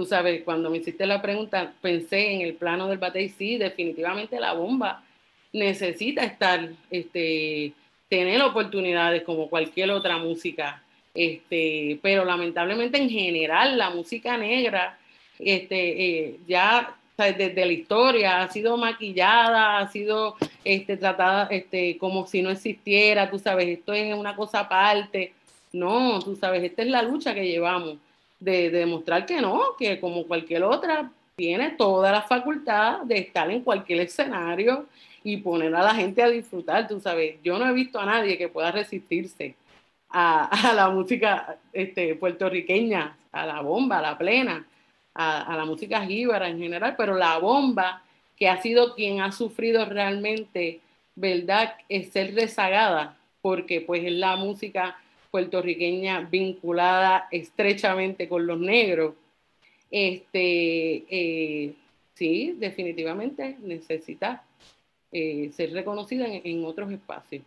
tú sabes, cuando me hiciste la pregunta, pensé en el plano del bate y sí, definitivamente la bomba necesita estar, este, tener oportunidades como cualquier otra música, este, pero lamentablemente en general la música negra, este, eh, ya desde la historia ha sido maquillada, ha sido este, tratada este, como si no existiera, tú sabes, esto es una cosa aparte. No, tú sabes, esta es la lucha que llevamos de, demostrar que no, que como cualquier otra, tiene toda la facultad de estar en cualquier escenario y poner a la gente a disfrutar, tú sabes. Yo no he visto a nadie que pueda resistirse a, la música este, puertorriqueña, a la bomba, a la plena, a, la música jíbara en general, pero la bomba, que ha sido quien ha sufrido realmente, ¿verdad?, es ser rezagada, porque pues es la música puertorriqueña vinculada estrechamente con los negros. Este, eh, sí, definitivamente necesita eh, ser reconocida en otros espacios.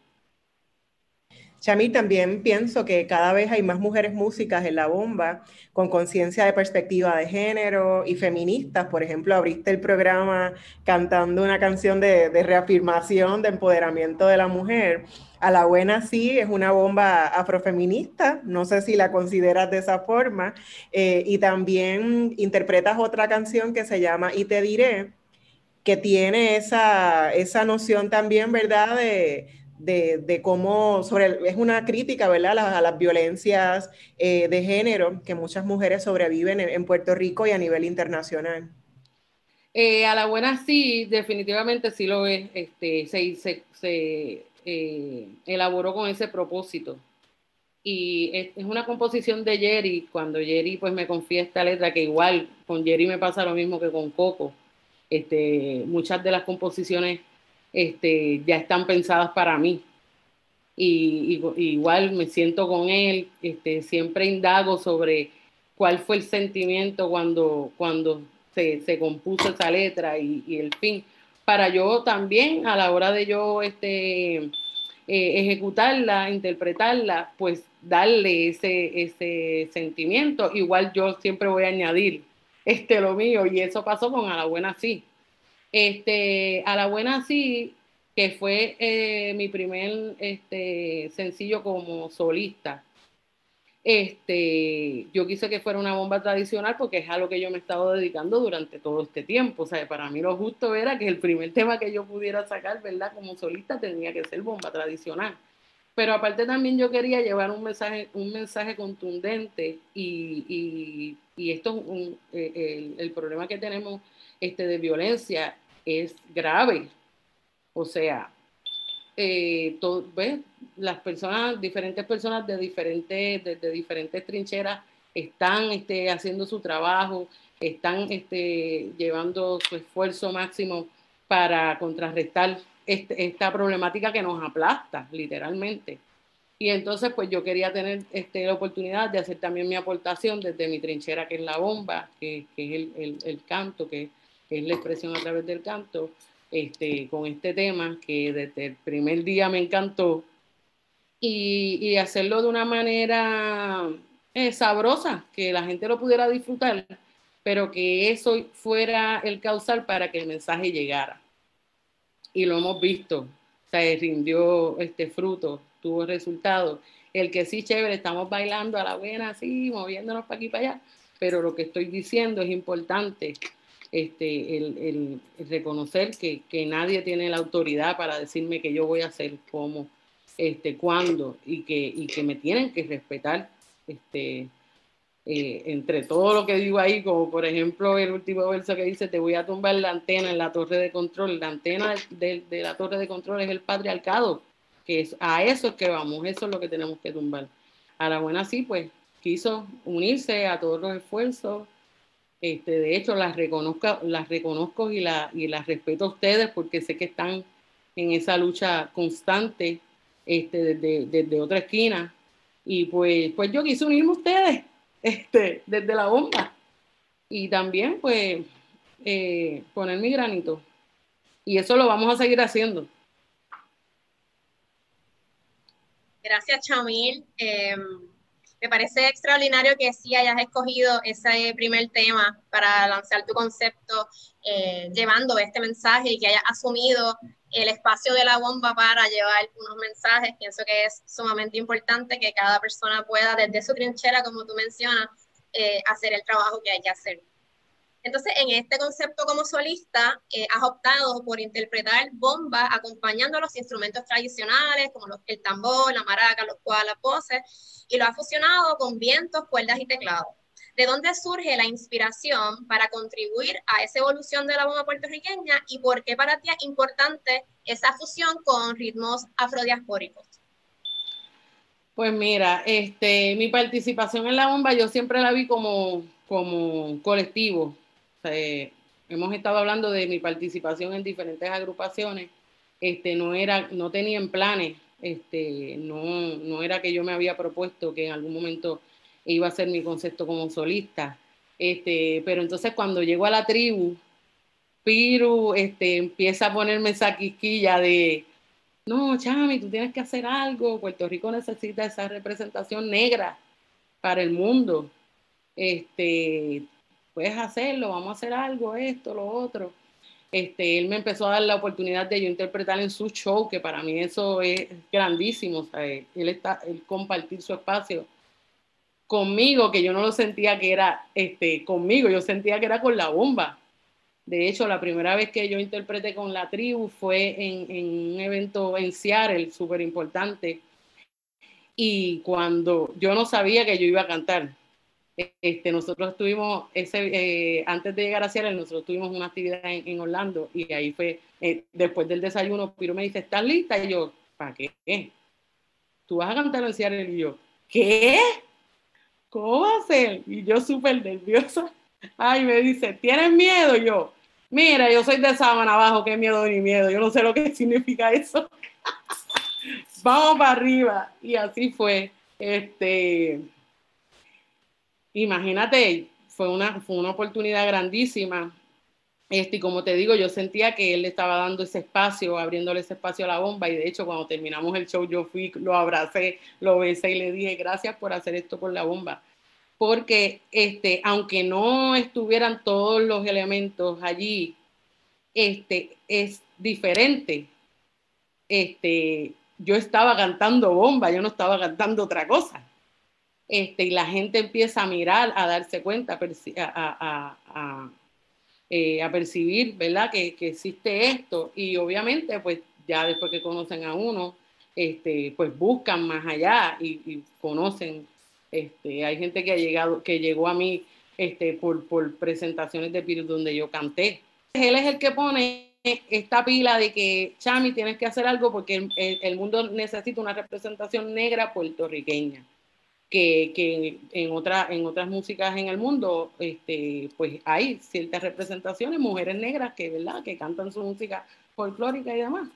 Chami, también pienso que cada vez hay más mujeres músicas en la bomba con conciencia de perspectiva de género y feministas. Por ejemplo, abriste el programa cantando una canción de, reafirmación, de empoderamiento de la mujer. A la buena sí, es una bomba afrofeminista, no sé si la consideras de esa forma. Eh, y también interpretas otra canción que se llama Y te diré, que tiene esa, esa noción también, ¿verdad? De, de, cómo, sobre, es una crítica, ¿verdad?, a, las violencias eh, de género que muchas mujeres sobreviven en, Puerto Rico y a nivel internacional. Eh, a la buena sí, definitivamente sí lo es. Este, se, se, eh, elaboró con ese propósito. Y es, es, una composición de Jerry, cuando Jerry pues me confía esta letra, que igual con Jerry me pasa lo mismo que con Coco. Este, muchas de las composiciones este, ya están pensadas para mí. Y, igual me siento con él, este, siempre indago sobre cuál fue el sentimiento cuando, cuando se, compuso esa letra y, el fin, para yo también a la hora de yo este, eh, ejecutarla, interpretarla, pues darle ese, ese sentimiento. Igual yo siempre voy a añadir este, lo mío y eso pasó con A la Buena Sí. Este, a la buena sí, que fue eh, mi primer este, sencillo como solista. Este, yo quise que fuera una bomba tradicional porque es a lo que yo me he estado dedicando durante todo este tiempo. O sea, para mí lo justo era que el primer tema que yo pudiera sacar, ¿verdad? Como solista tenía que ser bomba tradicional. Pero aparte también yo quería llevar un mensaje, un mensaje contundente y, esto es eh, el, el, problema que tenemos este, de violencia es grave. O sea, eh, las personas, diferentes personas de diferentes, de, diferentes trincheras están este, haciendo su trabajo, están este, llevando su esfuerzo máximo para contrarrestar este, esta problemática que nos aplasta, literalmente. Y entonces, pues yo quería tener este, la oportunidad de hacer también mi aportación desde mi trinchera, que es la bomba, que, es el, el canto, que es la expresión a través del canto, este, con este tema que desde el primer día me encantó y, hacerlo de una manera eh, sabrosa, que la gente lo pudiera disfrutar, pero que eso fuera el causal para que el mensaje llegara. Y lo hemos visto, se rindió este fruto, tuvo resultado. El que sí, chévere, estamos bailando a la buena, así, moviéndonos para aquí para allá, pero lo que estoy diciendo es importante este, el, reconocer que, nadie tiene la autoridad para decirme que yo voy a hacer cómo, este, cuándo, y que, y que me tienen que respetar este, eh, entre todo lo que digo ahí, como por ejemplo el último verso que dice, te voy a tumbar la antena en la torre de control. La antena de, de la torre de control es el patriarcado, que es, a eso es que vamos, eso es lo que tenemos que tumbar. A la buena sí, pues quiso unirse a todos los esfuerzos este, de hecho, las reconozco, las reconozco y, la, y las respeto a ustedes porque sé que están en esa lucha constante este, desde, desde otra esquina. Y pues, pues yo quise unirme a ustedes este, desde la bomba. Y también, pues, eh, poner mi granito. Y eso lo vamos a seguir haciendo. Gracias, Chamil. Em, me parece extraordinario que sí hayas escogido ese primer tema para lanzar tu concepto, eh, llevando este mensaje y que hayas asumido el espacio de la bomba para llevar unos mensajes. Pienso que es sumamente importante que cada persona pueda, desde su trinchera, como tú mencionas, eh, hacer el trabajo que hay que hacer. Entonces, en este concepto como solista, eh, has optado por interpretar bomba acompañando a los instrumentos tradicionales como los, el tambor, la maraca, los cuadros, las voces, y lo has fusionado con vientos, cuerdas y teclados. ¿De dónde surge la inspiración para contribuir a esa evolución de la bomba puertorriqueña y por qué para ti es importante esa fusión con ritmos afrodiaspóricos? Pues mira, este, mi participación en la bomba yo siempre la vi como, como colectivo. Hemos estado hablando de mi participación en diferentes agrupaciones. Este, no era, no tenían planes, este, no, no era que yo me había propuesto que en algún momento iba a ser mi concepto como solista. Este, pero entonces cuando llego a la tribu, Piru este, empieza a ponerme esa quisquilla de, no, Chami, tú tienes que hacer algo, Puerto Rico necesita esa representación negra para el mundo. Este, puedes hacerlo, vamos a hacer algo, esto, lo otro. Este, él me empezó a dar la oportunidad de yo interpretar en su show, que para mí eso es grandísimo, él, está, él compartir su espacio conmigo, que yo no lo sentía que era este, conmigo, yo sentía que era con la bomba. De hecho, la primera vez que yo interpreté con la tribu fue en, un evento en Seattle, súper importante. Y cuando yo no sabía que yo iba a cantar, este, nosotros estuvimos, ese, eh, antes de llegar a Seattle, nosotros tuvimos una actividad en, Orlando y ahí fue, eh, después del desayuno, Piro me dice, ¿estás lista? Y yo, ¿para qué? ¿Tú vas a cantar en Seattle? Y yo, ¿qué? ¿Cómo va a ser? Y yo súper nerviosa. Ay, me dice, ¿tienes miedo? Yo, mira, yo soy de sábana abajo, qué miedo ni miedo, yo no sé lo que significa eso. Vamos para arriba. Y así fue. Este, imagínate, fue una, fue una oportunidad grandísima. Este, y como te digo, yo sentía que él le estaba dando ese espacio, abriéndole ese espacio a la bomba. Y de hecho, cuando terminamos el show, yo fui, lo abracé, lo besé y le dije, gracias por hacer esto por la bomba porque este, aunque no estuvieran todos los elementos allí, este, es diferente. Este, yo estaba cantando bomba, yo no estaba cantando otra cosa. Este, y la gente empieza a mirar, a darse cuenta, a, a, eh, a percibir, ¿verdad? Que, que, existe esto. Y obviamente, pues ya después que conocen a uno, este, pues buscan más allá y, conocen este, hay gente que ha llegado, que llegó a mí este, por, por presentaciones de Piru donde yo canté. Él es el que pone esta pila de que Chami tienes que hacer algo porque el, mundo necesita una representación negra puertorriqueña. Que, en, otra, en otras músicas en el mundo, este, pues hay ciertas representaciones, mujeres negras que, ¿verdad? que cantan su música folclórica y demás.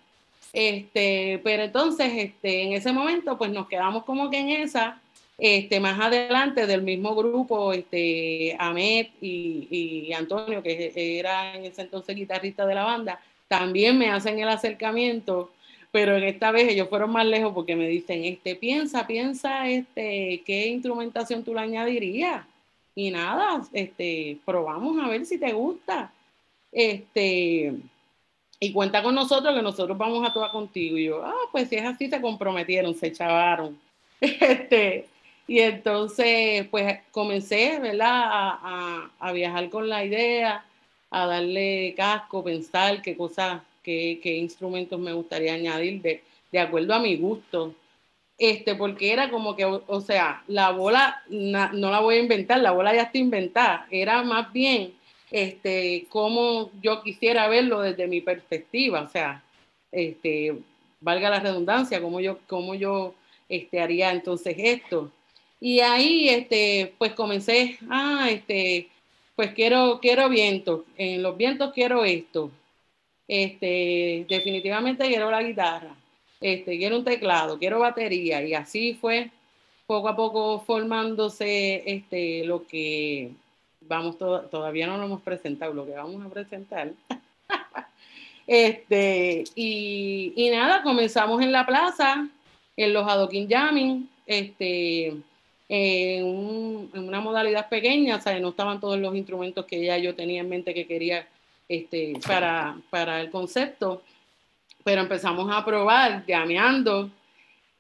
Este, pero entonces, este, en ese momento, pues nos quedamos como que en esa, este, más adelante del mismo grupo, este, Ahmed y, Antonio, que era en ese entonces guitarrista de la banda, también me hacen el acercamiento, pero en esta vez ellos fueron más lejos porque me dicen, este, piensa, piensa, este, qué instrumentación tú le añadirías. Y nada, este, probamos a ver si te gusta. Este, y cuenta con nosotros que nosotros vamos a tocar contigo. Y yo, ah, pues si es así, se comprometieron, se chavaron. Este, y entonces, pues comencé, ¿verdad? A, a, viajar con la idea, a darle casco, pensar qué cosas, qué, instrumentos me gustaría añadir de, de, acuerdo a mi gusto. Este, porque era como que, o, sea, la bola no la voy a inventar, la bola ya está inventada. Era más bien este, como yo quisiera verlo desde mi perspectiva, o sea, este, valga la redundancia, como yo, como yo este, haría entonces esto. Y ahí, este, pues comencé, ah, este, pues quiero, quiero vientos, en los vientos quiero esto, este, definitivamente quiero la guitarra, este, quiero un teclado, quiero batería, y así fue poco a poco formándose este, lo que vamos, todavía no lo hemos presentado, lo que vamos a presentar. este, y, nada, comenzamos en la plaza, en los adoquín jamming, este, en, una modalidad pequeña, o sea, no estaban todos los instrumentos que ya yo tenía en mente que quería este, para, para el concepto, pero empezamos a probar, llameando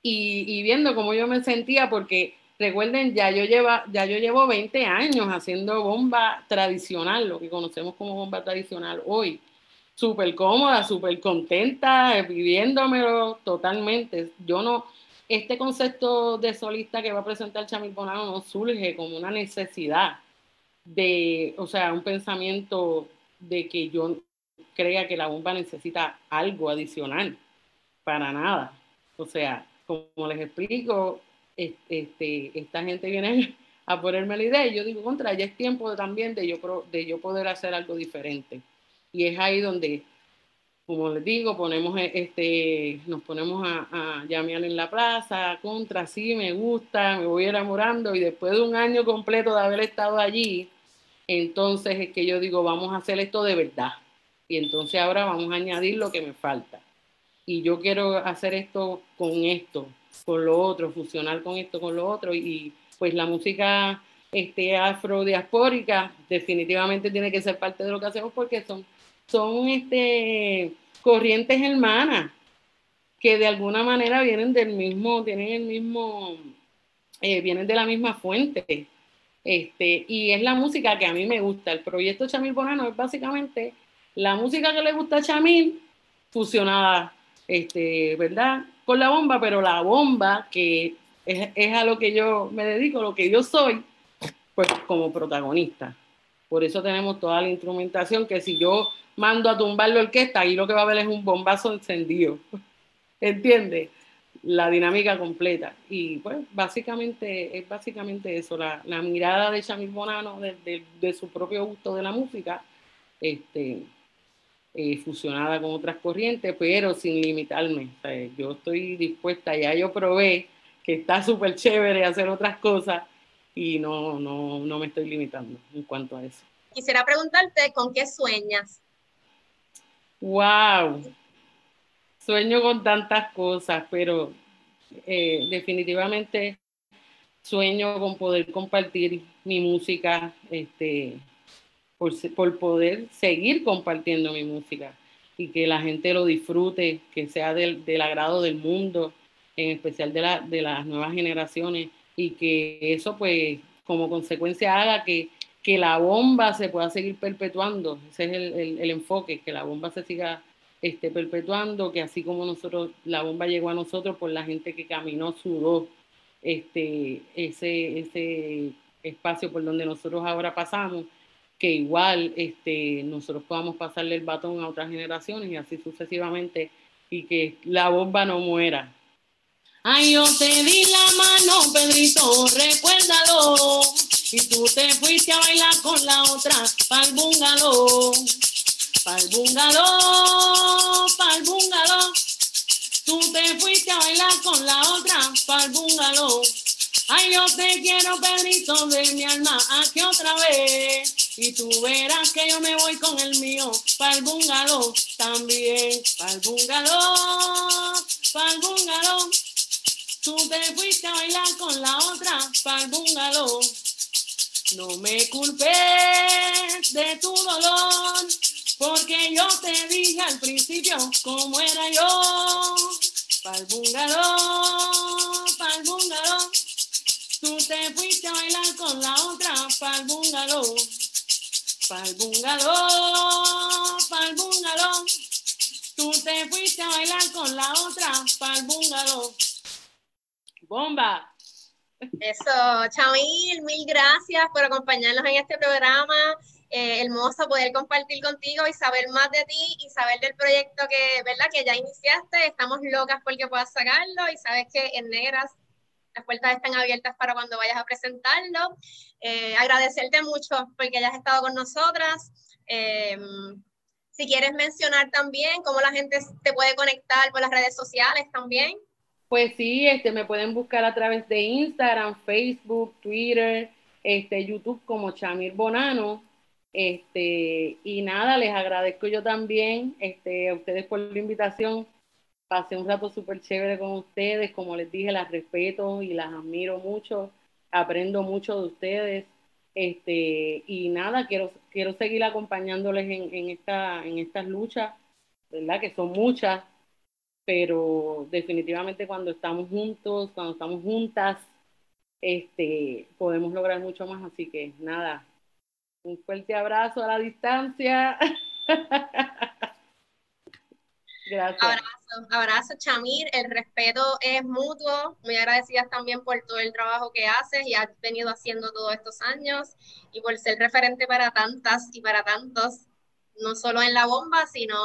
y, y, viendo cómo yo me sentía, porque recuerden, ya yo, lleva, ya yo llevo 20 años haciendo bomba tradicional, lo que conocemos como bomba tradicional hoy. Súper cómoda, súper contenta, viviéndomelo totalmente. Yo no, este concepto de solista que va a presentar Chamil Bonano no surge como una necesidad de, o sea, un pensamiento de que yo crea que la bomba necesita algo adicional, para nada. O sea, como les explico, este, esta gente viene a ponerme la idea y yo digo, contra, ya es tiempo también de yo, de yo poder hacer algo diferente. Y es ahí donde, como les digo, ponemos este, nos ponemos a, a llamear en la plaza, contra, sí, me gusta, me voy enamorando y después de un año completo de haber estado allí, entonces es que yo digo, vamos a hacer esto de verdad. Y entonces ahora vamos a añadir lo que me falta. Y yo quiero hacer esto con esto, con lo otro, fusionar con esto, con lo otro. Y pues la música este, afrodiaspórica definitivamente tiene que ser parte de lo que hacemos porque son, son este, corrientes hermanas que de alguna manera vienen del mismo, tienen el mismo, eh, vienen de la misma fuente. Este, y es la música que a mí me gusta. El proyecto Chamil Bonano es básicamente la música que le gusta a Chamil, fusionada, este, ¿verdad? Con la bomba, pero la bomba, que es, a lo que yo me dedico, lo que yo soy, pues como protagonista. Por eso tenemos toda la instrumentación, que si yo mando a tumbar la orquesta, ahí lo que va a ver es un bombazo encendido. ¿Entiendes? La dinámica completa. Y pues básicamente es básicamente eso, la, mirada de Chamil Bonano de, su propio gusto de la música, este, eh, fusionada con otras corrientes, pero sin limitarme. yo estoy dispuesta, ya yo probé que está súper chévere hacer otras cosas y no, no, no me estoy limitando en cuanto a eso. Quisiera preguntarte, ¿con qué sueñas? ¡Wow! Sueño con tantas cosas, pero eh, definitivamente sueño con poder compartir mi música, este, por, por, poder seguir compartiendo mi música y que la gente lo disfrute, que sea del, del agrado del mundo, en especial de, la, de las nuevas generaciones, y que eso pues como consecuencia haga que, que la bomba se pueda seguir perpetuando. Ese es el, el, el enfoque, que la bomba se siga este, perpetuando, que así como nosotros, la bomba llegó a nosotros por la gente que caminó, sudó este, ese, ese espacio por donde nosotros ahora pasamos, que igual este, nosotros podamos pasarle el batón a otras generaciones y así sucesivamente, y que la bomba no muera. Ay, yo te di la mano, Pedrito, recuérdalo. Y tú te fuiste a bailar con la otra pa'l bungalow. Pa'l bungalow, pa'l bungalow. Tú te fuiste a bailar con la otra pa'l bungalow. Ay, yo te quiero, Pedrito, de mi alma, aquí otra vez. Y tú verás que yo me voy con el mío pa'l bungalow también. Pa'l bungalow, pa'l bungalow. Tú te fuiste a bailar con la otra pa'l bungalow. No me culpes de tu dolor porque yo te dije al principio cómo era yo. Pa'l bungalow, pa'l bungalow. Tú te fuiste a bailar con la otra pa'l bungalow. Pa'l bungalow, pa'l bungalow. Tú te fuiste a bailar con la otra pa'l bungalow. ¡Bomba! Eso, Chamil, mil gracias por acompañarnos en este programa eh, hermoso poder compartir contigo y saber más de ti y saber del proyecto que, ¿verdad? que ya iniciaste. Estamos locas porque puedas sacarlo y sabes que en Negras las puertas están abiertas para cuando vayas a presentarlo. Eh, agradecerte mucho porque hayas estado con nosotras. Em, si quieres mencionar también cómo la gente te puede conectar por las redes sociales también. Pues sí, este, me pueden buscar a través de Instagram, Facebook, Twitter, este, YouTube como Chamir Bonano. Este, y nada, les agradezco yo también este, a ustedes por la invitación. Pasé un rato súper chévere con ustedes, como les dije, las respeto y las admiro mucho, aprendo mucho de ustedes. Este, y nada, quiero, quiero seguir acompañándoles en, en, esta, en estas luchas, ¿verdad? Que son muchas, pero definitivamente cuando estamos juntos, cuando estamos juntas, este, podemos lograr mucho más. Así que nada, un fuerte abrazo a la distancia. Gracias. Abrazo, abrazo, Chamir. El respeto es mutuo. Muy agradecidas también por todo el trabajo que haces y has venido haciendo todos estos años y por ser referente para tantas y para tantos, no solo en la bomba, sino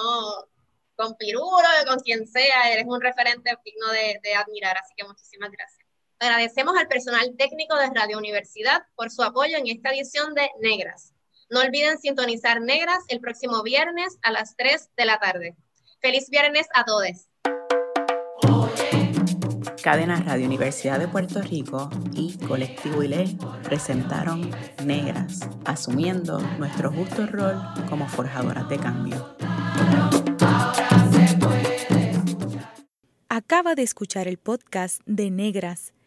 con Piruro, con quien sea. Eres un referente digno de, de admirar. Así que muchísimas gracias. Agradecemos al personal técnico de Radio Universidad por su apoyo en esta edición de Negras. No olviden sintonizar Negras el próximo viernes a las 3 de la tarde. Feliz viernes a todos. Cadena Radio Universidad de Puerto Rico y Colectivo ILE presentaron Negras, asumiendo nuestro justo rol como forjadoras de cambio. Acaba de escuchar el podcast de Negras.